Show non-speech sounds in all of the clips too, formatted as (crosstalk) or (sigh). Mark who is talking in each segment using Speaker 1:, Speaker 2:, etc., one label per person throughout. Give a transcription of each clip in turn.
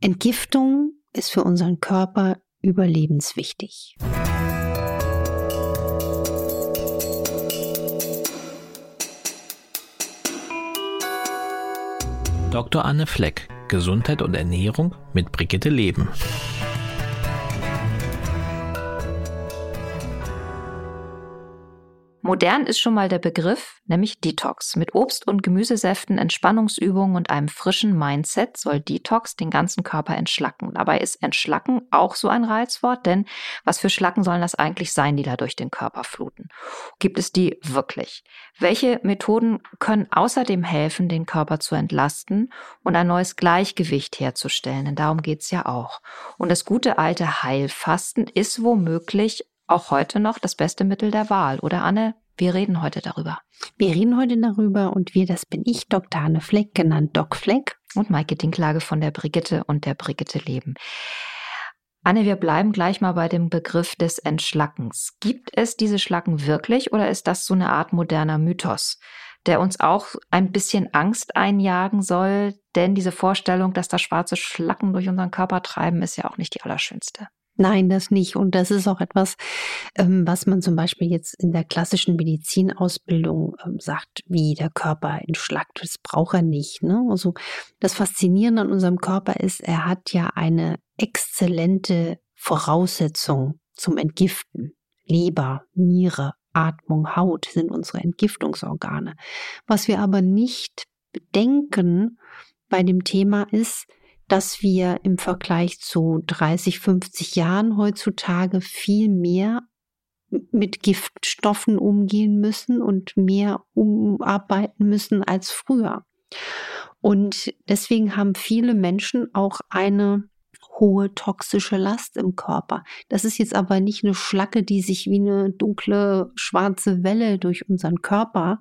Speaker 1: Entgiftung ist für unseren Körper überlebenswichtig.
Speaker 2: Dr. Anne Fleck, Gesundheit und Ernährung mit Brigitte Leben.
Speaker 3: Modern ist schon mal der Begriff, nämlich Detox. Mit Obst- und Gemüsesäften, Entspannungsübungen und einem frischen Mindset soll Detox den ganzen Körper entschlacken. Dabei ist Entschlacken auch so ein Reizwort, denn was für Schlacken sollen das eigentlich sein, die da durch den Körper fluten? Gibt es die wirklich? Welche Methoden können außerdem helfen, den Körper zu entlasten und ein neues Gleichgewicht herzustellen? Denn darum geht's ja auch. Und das gute alte Heilfasten ist womöglich auch heute noch das beste Mittel der Wahl, oder Anne? Wir reden heute darüber.
Speaker 1: Wir reden heute darüber und wir, das bin ich, Dr. Anne Fleck, genannt Doc Fleck.
Speaker 3: Und Maike Dinklage von der Brigitte und der Brigitte Leben. Anne, wir bleiben gleich mal bei dem Begriff des Entschlackens. Gibt es diese Schlacken wirklich oder ist das so eine Art moderner Mythos, der uns auch ein bisschen Angst einjagen soll? Denn diese Vorstellung, dass da schwarze Schlacken durch unseren Körper treiben, ist ja auch nicht die allerschönste.
Speaker 1: Nein, das nicht. Und das ist auch etwas, ähm, was man zum Beispiel jetzt in der klassischen Medizinausbildung ähm, sagt, wie der Körper entschlackt. Das braucht er nicht. Ne? Also das Faszinierende an unserem Körper ist, er hat ja eine exzellente Voraussetzung zum Entgiften. Leber, Niere, Atmung, Haut sind unsere Entgiftungsorgane. Was wir aber nicht bedenken bei dem Thema ist, dass wir im Vergleich zu 30, 50 Jahren heutzutage viel mehr mit Giftstoffen umgehen müssen und mehr umarbeiten müssen als früher. Und deswegen haben viele Menschen auch eine hohe toxische Last im Körper. Das ist jetzt aber nicht eine Schlacke, die sich wie eine dunkle schwarze Welle durch unseren Körper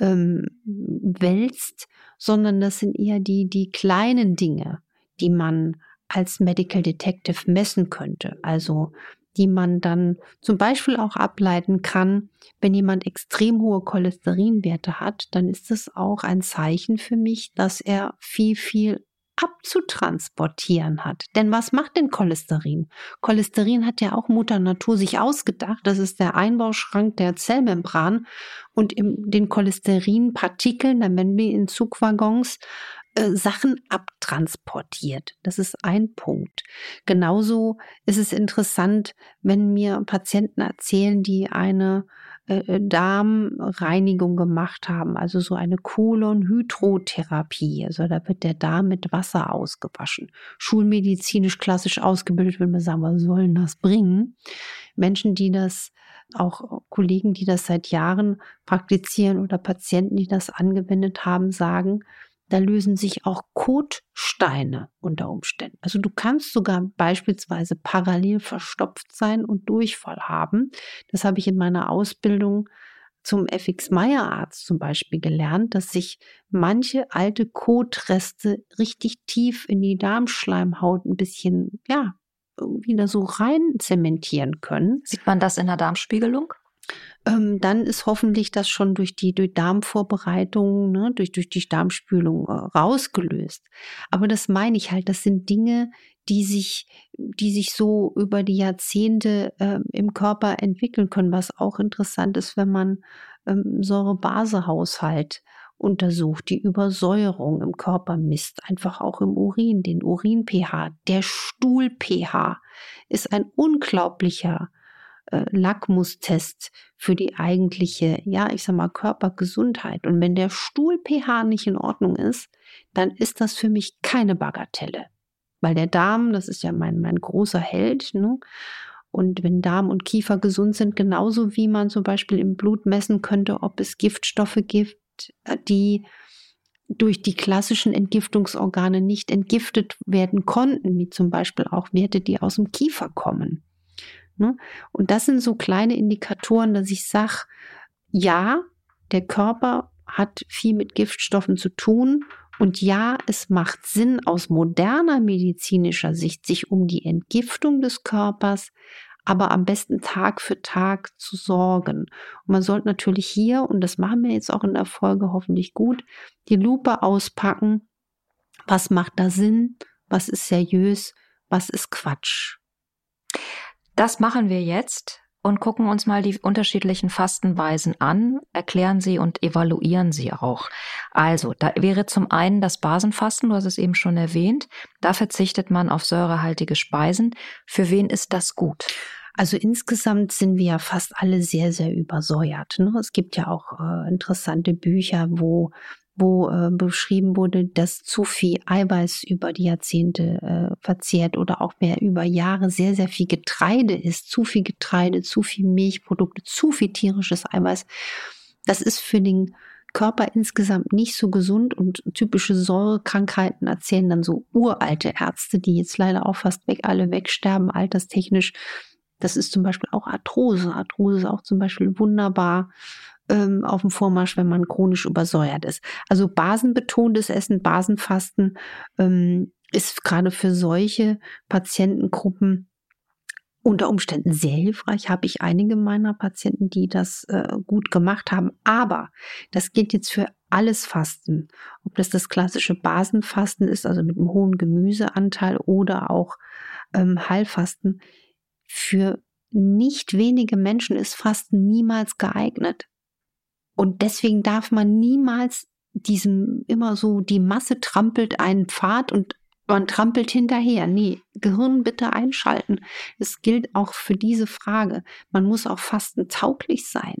Speaker 1: ähm, wälzt, sondern das sind eher die, die kleinen Dinge, die man als Medical Detective messen könnte. Also die man dann zum Beispiel auch ableiten kann, wenn jemand extrem hohe Cholesterinwerte hat, dann ist das auch ein Zeichen für mich, dass er viel, viel abzutransportieren hat. Denn was macht denn Cholesterin? Cholesterin hat ja auch Mutter Natur sich ausgedacht. Das ist der Einbauschrank der Zellmembran. Und in den Cholesterinpartikeln, dann werden wir in Zugwaggons äh, Sachen abtransportiert. Das ist ein Punkt. Genauso ist es interessant, wenn mir Patienten erzählen, die eine äh, äh, Darmreinigung gemacht haben, also so eine Kolonhydrotherapie. Also da wird der Darm mit Wasser ausgewaschen. Schulmedizinisch klassisch ausgebildet, würde man sagen, was soll denn das bringen? Menschen, die das auch Kollegen, die das seit Jahren praktizieren oder Patienten, die das angewendet haben, sagen, da lösen sich auch Kotsteine unter Umständen. Also du kannst sogar beispielsweise parallel verstopft sein und Durchfall haben. Das habe ich in meiner Ausbildung zum FX Meyer Arzt zum Beispiel gelernt, dass sich manche alte Kotreste richtig tief in die Darmschleimhaut ein bisschen, ja, wieder so rein zementieren können.
Speaker 3: Sieht man das in der Darmspiegelung?
Speaker 1: Ähm, dann ist hoffentlich das schon durch die durch Darmvorbereitung, ne, durch, durch die Darmspülung äh, rausgelöst. Aber das meine ich halt, das sind Dinge, die sich, die sich so über die Jahrzehnte äh, im Körper entwickeln können, was auch interessant ist, wenn man ähm, Säure-Base-Haushalt untersucht, die Übersäuerung im Körper misst, einfach auch im Urin, den Urin-pH. Der Stuhl-pH ist ein unglaublicher äh, Lackmustest für die eigentliche, ja, ich sag mal, Körpergesundheit. Und wenn der Stuhl-pH nicht in Ordnung ist, dann ist das für mich keine Bagatelle. Weil der Darm, das ist ja mein, mein großer Held, ne? Und wenn Darm und Kiefer gesund sind, genauso wie man zum Beispiel im Blut messen könnte, ob es Giftstoffe gibt, äh, die durch die klassischen Entgiftungsorgane nicht entgiftet werden konnten, wie zum Beispiel auch Werte, die aus dem Kiefer kommen. Ne? Und das sind so kleine Indikatoren, dass ich sage, ja, der Körper hat viel mit Giftstoffen zu tun. Und ja, es macht Sinn aus moderner medizinischer Sicht, sich um die Entgiftung des Körpers, aber am besten Tag für Tag zu sorgen. Und man sollte natürlich hier, und das machen wir jetzt auch in der Folge hoffentlich gut, die Lupe auspacken. Was macht da Sinn? was ist seriös, was ist Quatsch.
Speaker 3: Das machen wir jetzt und gucken uns mal die unterschiedlichen Fastenweisen an, erklären sie und evaluieren sie auch. Also, da wäre zum einen das Basenfasten, du hast es eben schon erwähnt. Da verzichtet man auf säurehaltige Speisen. Für wen ist das gut?
Speaker 1: Also insgesamt sind wir ja fast alle sehr, sehr übersäuert. Ne? Es gibt ja auch äh, interessante Bücher, wo wo äh, beschrieben wurde, dass zu viel Eiweiß über die Jahrzehnte äh, verzehrt oder auch mehr über Jahre sehr, sehr viel Getreide ist, zu viel Getreide, zu viel Milchprodukte, zu viel tierisches Eiweiß. Das ist für den Körper insgesamt nicht so gesund und typische Säurekrankheiten erzählen dann so uralte Ärzte, die jetzt leider auch fast weg, alle wegsterben, alterstechnisch. Das ist zum Beispiel auch Arthrose. Arthrose ist auch zum Beispiel wunderbar ähm, auf dem Vormarsch, wenn man chronisch übersäuert ist. Also basenbetontes Essen, Basenfasten ähm, ist gerade für solche Patientengruppen unter Umständen sehr hilfreich. Habe ich einige meiner Patienten, die das äh, gut gemacht haben. Aber das gilt jetzt für alles Fasten. Ob das das klassische Basenfasten ist, also mit einem hohen Gemüseanteil oder auch ähm, Heilfasten. Für nicht wenige Menschen ist Fasten niemals geeignet. Und deswegen darf man niemals diesem immer so, die Masse trampelt einen Pfad und man trampelt hinterher. Nee, Gehirn bitte einschalten. Es gilt auch für diese Frage. Man muss auch fastentauglich sein.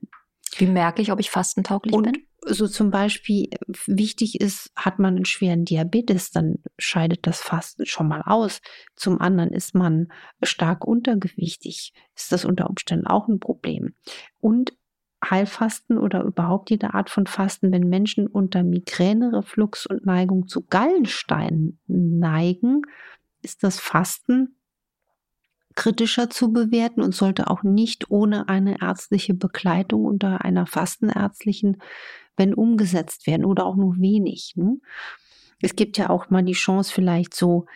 Speaker 3: Wie merke ich, ob ich fastentauglich
Speaker 1: und
Speaker 3: bin?
Speaker 1: So zum Beispiel wichtig ist, hat man einen schweren Diabetes, dann scheidet das Fasten schon mal aus. Zum anderen ist man stark untergewichtig, ist das unter Umständen auch ein Problem. Und Heilfasten oder überhaupt jede Art von Fasten, wenn Menschen unter Migräne, Reflux und Neigung zu Gallensteinen neigen, ist das Fasten kritischer zu bewerten und sollte auch nicht ohne eine ärztliche Begleitung unter einer fastenärztlichen, wenn umgesetzt werden oder auch nur wenig. Ne? Es gibt ja auch mal die Chance, vielleicht so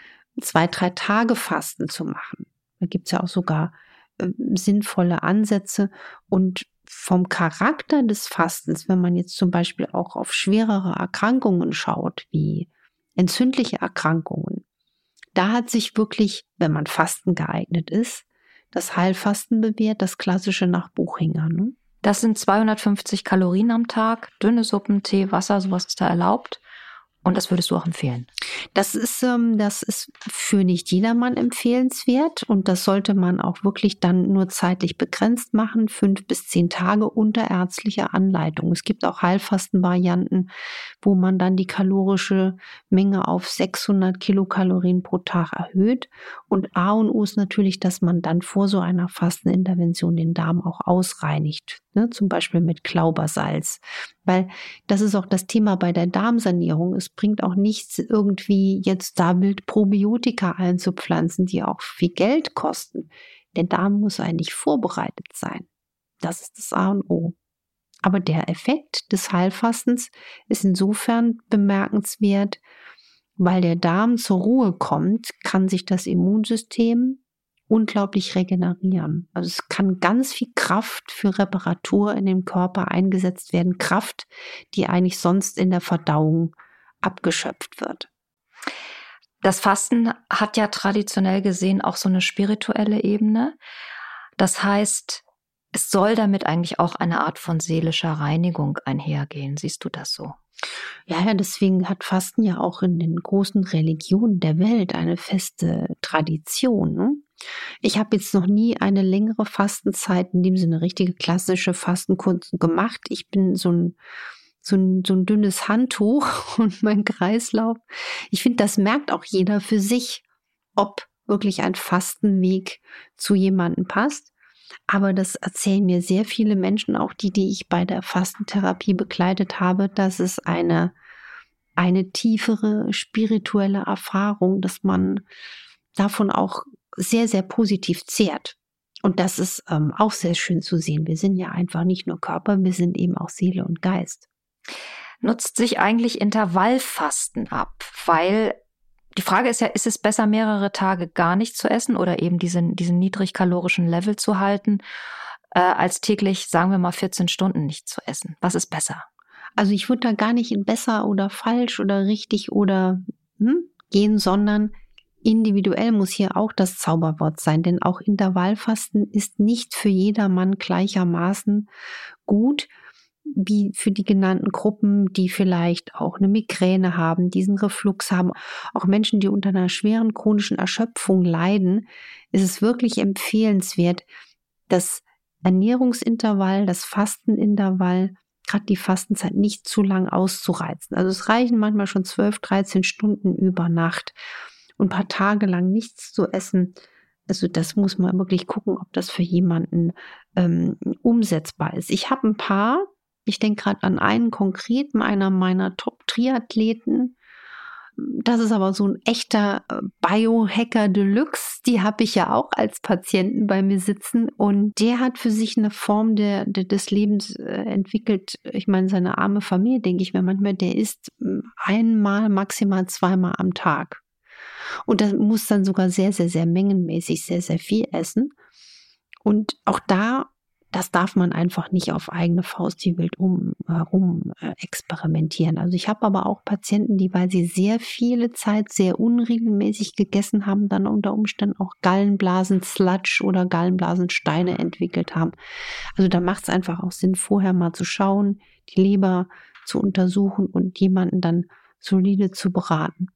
Speaker 1: zwei, drei Tage Fasten zu machen. Da gibt es ja auch sogar äh, sinnvolle Ansätze und vom Charakter des Fastens, wenn man jetzt zum Beispiel auch auf schwerere Erkrankungen schaut, wie entzündliche Erkrankungen, da hat sich wirklich, wenn man Fasten geeignet ist, das Heilfasten bewährt, das klassische nach Buchinger. Ne?
Speaker 3: Das sind 250 Kalorien am Tag, dünne Suppen, Tee, Wasser, sowas ist da erlaubt. Und das würdest du auch empfehlen?
Speaker 1: Das ist, ähm, das ist für nicht jedermann empfehlenswert und das sollte man auch wirklich dann nur zeitlich begrenzt machen, fünf bis zehn Tage unter ärztlicher Anleitung. Es gibt auch Heilfastenvarianten, wo man dann die kalorische Menge auf 600 Kilokalorien pro Tag erhöht. Und A und O ist natürlich, dass man dann vor so einer Fastenintervention den Darm auch ausreinigt, ne? zum Beispiel mit Klaubersalz. Weil das ist auch das Thema bei der Darmsanierung. Es bringt auch nichts, irgendwie jetzt da wild Probiotika einzupflanzen, die auch viel Geld kosten. Der Darm muss eigentlich vorbereitet sein. Das ist das A und O. Aber der Effekt des Heilfastens ist insofern bemerkenswert, weil der Darm zur Ruhe kommt, kann sich das Immunsystem unglaublich regenerieren. Also es kann ganz viel Kraft für Reparatur in dem Körper eingesetzt werden. Kraft, die eigentlich sonst in der Verdauung abgeschöpft wird.
Speaker 3: Das Fasten hat ja traditionell gesehen auch so eine spirituelle Ebene. Das heißt, es soll damit eigentlich auch eine Art von seelischer Reinigung einhergehen. Siehst du das so?
Speaker 1: Ja, ja, deswegen hat Fasten ja auch in den großen Religionen der Welt eine feste Tradition. Ne? Ich habe jetzt noch nie eine längere Fastenzeit, in dem Sinne richtige klassische Fastenkunst gemacht. Ich bin so ein, so ein, so ein dünnes Handtuch (laughs) und mein Kreislauf. Ich finde, das merkt auch jeder für sich, ob wirklich ein Fastenweg zu jemandem passt. Aber das erzählen mir sehr viele Menschen, auch die, die ich bei der Fastentherapie begleitet habe, dass es eine, eine tiefere spirituelle Erfahrung, dass man davon auch sehr, sehr positiv zehrt. Und das ist ähm, auch sehr schön zu sehen. Wir sind ja einfach nicht nur Körper, wir sind eben auch Seele und Geist.
Speaker 3: Nutzt sich eigentlich Intervallfasten ab, weil die Frage ist ja, ist es besser, mehrere Tage gar nicht zu essen oder eben diesen, diesen niedrigkalorischen Level zu halten, äh, als täglich, sagen wir mal, 14 Stunden nicht zu essen? Was ist besser?
Speaker 1: Also ich würde da gar nicht in besser oder falsch oder richtig oder hm, gehen, sondern individuell muss hier auch das Zauberwort sein, denn auch Intervallfasten ist nicht für jedermann gleichermaßen gut wie für die genannten Gruppen, die vielleicht auch eine Migräne haben, diesen Reflux haben, auch Menschen, die unter einer schweren chronischen Erschöpfung leiden, ist es wirklich empfehlenswert, das Ernährungsintervall, das Fastenintervall, gerade die Fastenzeit nicht zu lang auszureizen. Also es reichen manchmal schon 12, 13 Stunden über Nacht und ein paar Tage lang nichts zu essen. Also das muss man wirklich gucken, ob das für jemanden ähm, umsetzbar ist. Ich habe ein paar, ich denke gerade an einen konkreten, einer meiner Top-Triathleten. Das ist aber so ein echter äh, Biohacker Deluxe. Die habe ich ja auch als Patienten bei mir sitzen. Und der hat für sich eine Form der, der des Lebens äh, entwickelt. Ich meine, seine arme Familie, denke ich mir manchmal, der isst hm, einmal, maximal zweimal am Tag. Und das muss dann sogar sehr, sehr, sehr mengenmäßig sehr, sehr viel essen. Und auch da, das darf man einfach nicht auf eigene Faust die wild um, herum äh, experimentieren. Also ich habe aber auch Patienten, die, weil sie sehr viele Zeit sehr unregelmäßig gegessen haben, dann unter Umständen auch Gallenblasen-Sludge oder Gallenblasensteine entwickelt haben. Also da macht es einfach auch Sinn, vorher mal zu schauen, die Leber zu untersuchen und jemanden dann solide zu beraten.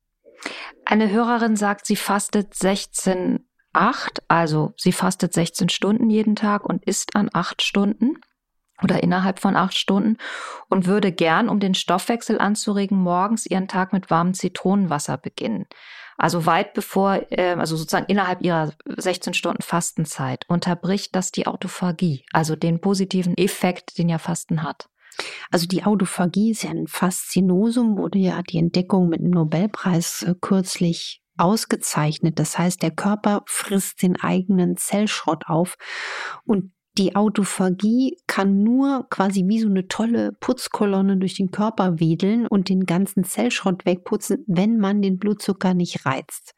Speaker 3: Eine Hörerin sagt, sie fastet 16, 8, also sie fastet 16 Stunden jeden Tag und isst an 8 Stunden oder innerhalb von 8 Stunden und würde gern, um den Stoffwechsel anzuregen, morgens ihren Tag mit warmem Zitronenwasser beginnen. Also weit bevor, äh, also sozusagen innerhalb ihrer 16 Stunden Fastenzeit unterbricht das die Autophagie, also den positiven Effekt, den ja Fasten hat.
Speaker 1: Also die Autophagie ist ja ein Faszinosum, wurde ja die Entdeckung mit dem Nobelpreis äh, kürzlich ausgezeichnet. Das heißt, der Körper frisst den eigenen Zellschrott auf und die Autophagie kann nur quasi wie so eine tolle Putzkolonne durch den Körper wedeln und den ganzen Zellschrott wegputzen, wenn man den Blutzucker nicht reizt.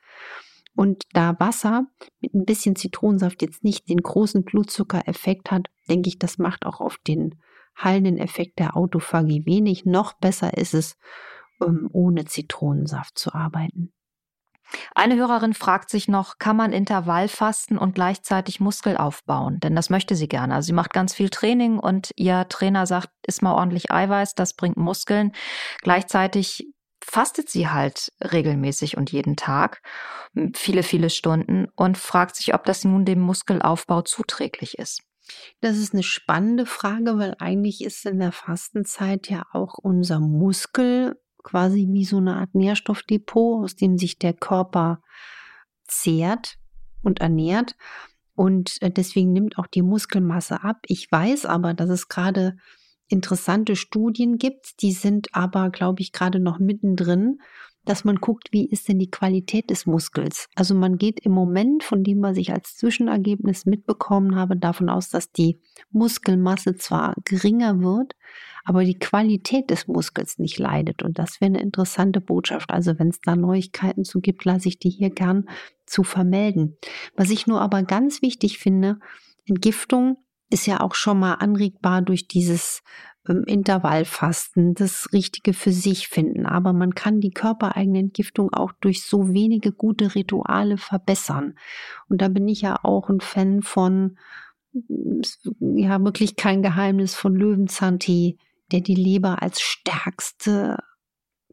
Speaker 1: Und da Wasser mit ein bisschen Zitronensaft jetzt nicht den großen Blutzuckereffekt hat, denke ich, das macht auch auf den heilenden Effekt der Autophagie wenig. Noch besser ist es, um, ohne Zitronensaft zu arbeiten.
Speaker 3: Eine Hörerin fragt sich noch, kann man Intervallfasten und gleichzeitig Muskel aufbauen? Denn das möchte sie gerne. Also sie macht ganz viel Training und ihr Trainer sagt, isst mal ordentlich Eiweiß, das bringt Muskeln. Gleichzeitig fastet sie halt regelmäßig und jeden Tag, viele, viele Stunden und fragt sich, ob das nun dem Muskelaufbau zuträglich ist.
Speaker 1: Das ist eine spannende Frage, weil eigentlich ist in der Fastenzeit ja auch unser Muskel quasi wie so eine Art Nährstoffdepot, aus dem sich der Körper zehrt und ernährt. Und äh, deswegen nimmt auch die Muskelmasse ab. Ich weiß aber, dass es gerade interessante Studien gibt, die sind aber, glaube ich, gerade noch mittendrin dass man guckt, wie ist denn die Qualität des Muskels. Also man geht im Moment, von dem, was ich als Zwischenergebnis mitbekommen habe, davon aus, dass die Muskelmasse zwar geringer wird, aber die Qualität des Muskels nicht leidet. Und das wäre eine interessante Botschaft. Also wenn es da Neuigkeiten zu gibt, lasse ich die hier gern zu vermelden. Was ich nur aber ganz wichtig finde, Entgiftung ist ja auch schon mal anregbar durch dieses Intervallfasten, das Richtige für sich finden. Aber man kann die körpereigene Entgiftung auch durch so wenige gute Rituale verbessern. Und da bin ich ja auch ein Fan von, ja, wirklich kein Geheimnis von Löwenzahntee, der die Leber als stärkste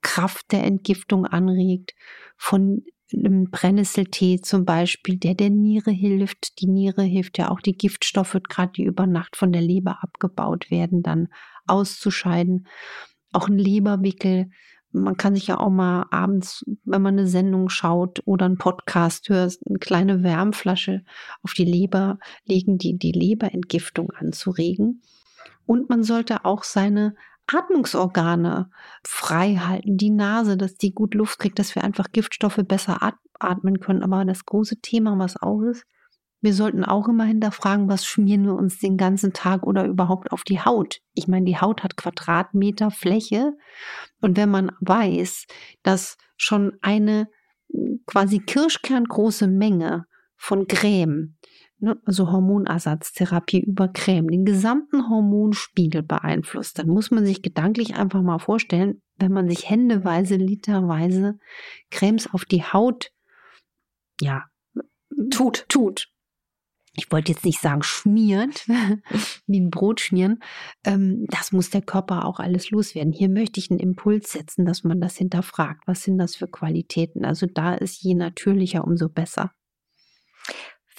Speaker 1: Kraft der Entgiftung anregt, von Brennnesseltee zum Beispiel, der der Niere hilft. Die Niere hilft ja auch, die Giftstoffe, gerade die über Nacht von der Leber abgebaut werden, dann auszuscheiden. Auch ein Leberwickel. Man kann sich ja auch mal abends, wenn man eine Sendung schaut oder einen Podcast hört, eine kleine Wärmflasche auf die Leber legen, die die Leberentgiftung anzuregen. Und man sollte auch seine Atmungsorgane frei halten, die Nase, dass die gut Luft kriegt, dass wir einfach Giftstoffe besser atmen können. Aber das große Thema, was auch ist, wir sollten auch immer hinterfragen, was schmieren wir uns den ganzen Tag oder überhaupt auf die Haut. Ich meine, die Haut hat Quadratmeter Fläche. Und wenn man weiß, dass schon eine quasi kirschkerngroße Menge von Creme ne, also Hormonersatztherapie über Creme, den gesamten Hormonspiegel beeinflusst, dann muss man sich gedanklich einfach mal vorstellen, wenn man sich händeweise, literweise Cremes auf die Haut ja,
Speaker 3: tut.
Speaker 1: Tut. Ich wollte jetzt nicht sagen schmiert, (laughs) wie ein Brot schmieren. Ähm, das muss der Körper auch alles loswerden. Hier möchte ich einen Impuls setzen, dass man das hinterfragt. Was sind das für Qualitäten? Also da ist je natürlicher, umso besser.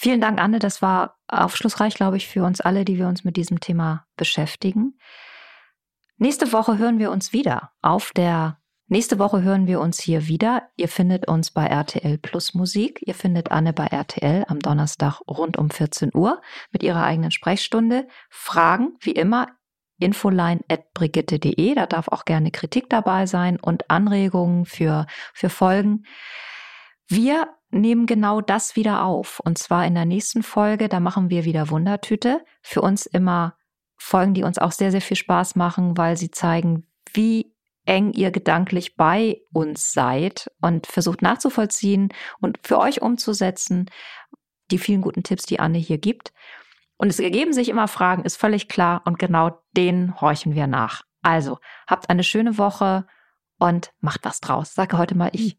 Speaker 3: Vielen Dank, Anne. Das war aufschlussreich, glaube ich, für uns alle, die wir uns mit diesem Thema beschäftigen. Nächste Woche hören wir uns wieder auf der Nächste Woche hören wir uns hier wieder. Ihr findet uns bei RTL Plus Musik. Ihr findet Anne bei RTL am Donnerstag rund um 14 Uhr mit ihrer eigenen Sprechstunde. Fragen, wie immer, infoline.brigitte.de. Da darf auch gerne Kritik dabei sein und Anregungen für, für Folgen. Wir nehmen genau das wieder auf. Und zwar in der nächsten Folge, da machen wir wieder Wundertüte. Für uns immer Folgen, die uns auch sehr, sehr viel Spaß machen, weil sie zeigen, wie eng ihr gedanklich bei uns seid und versucht nachzuvollziehen und für euch umzusetzen, die vielen guten Tipps, die Anne hier gibt. Und es ergeben sich immer Fragen, ist völlig klar und genau denen horchen wir nach. Also, habt eine schöne Woche und macht was draus. Sage heute mal ich.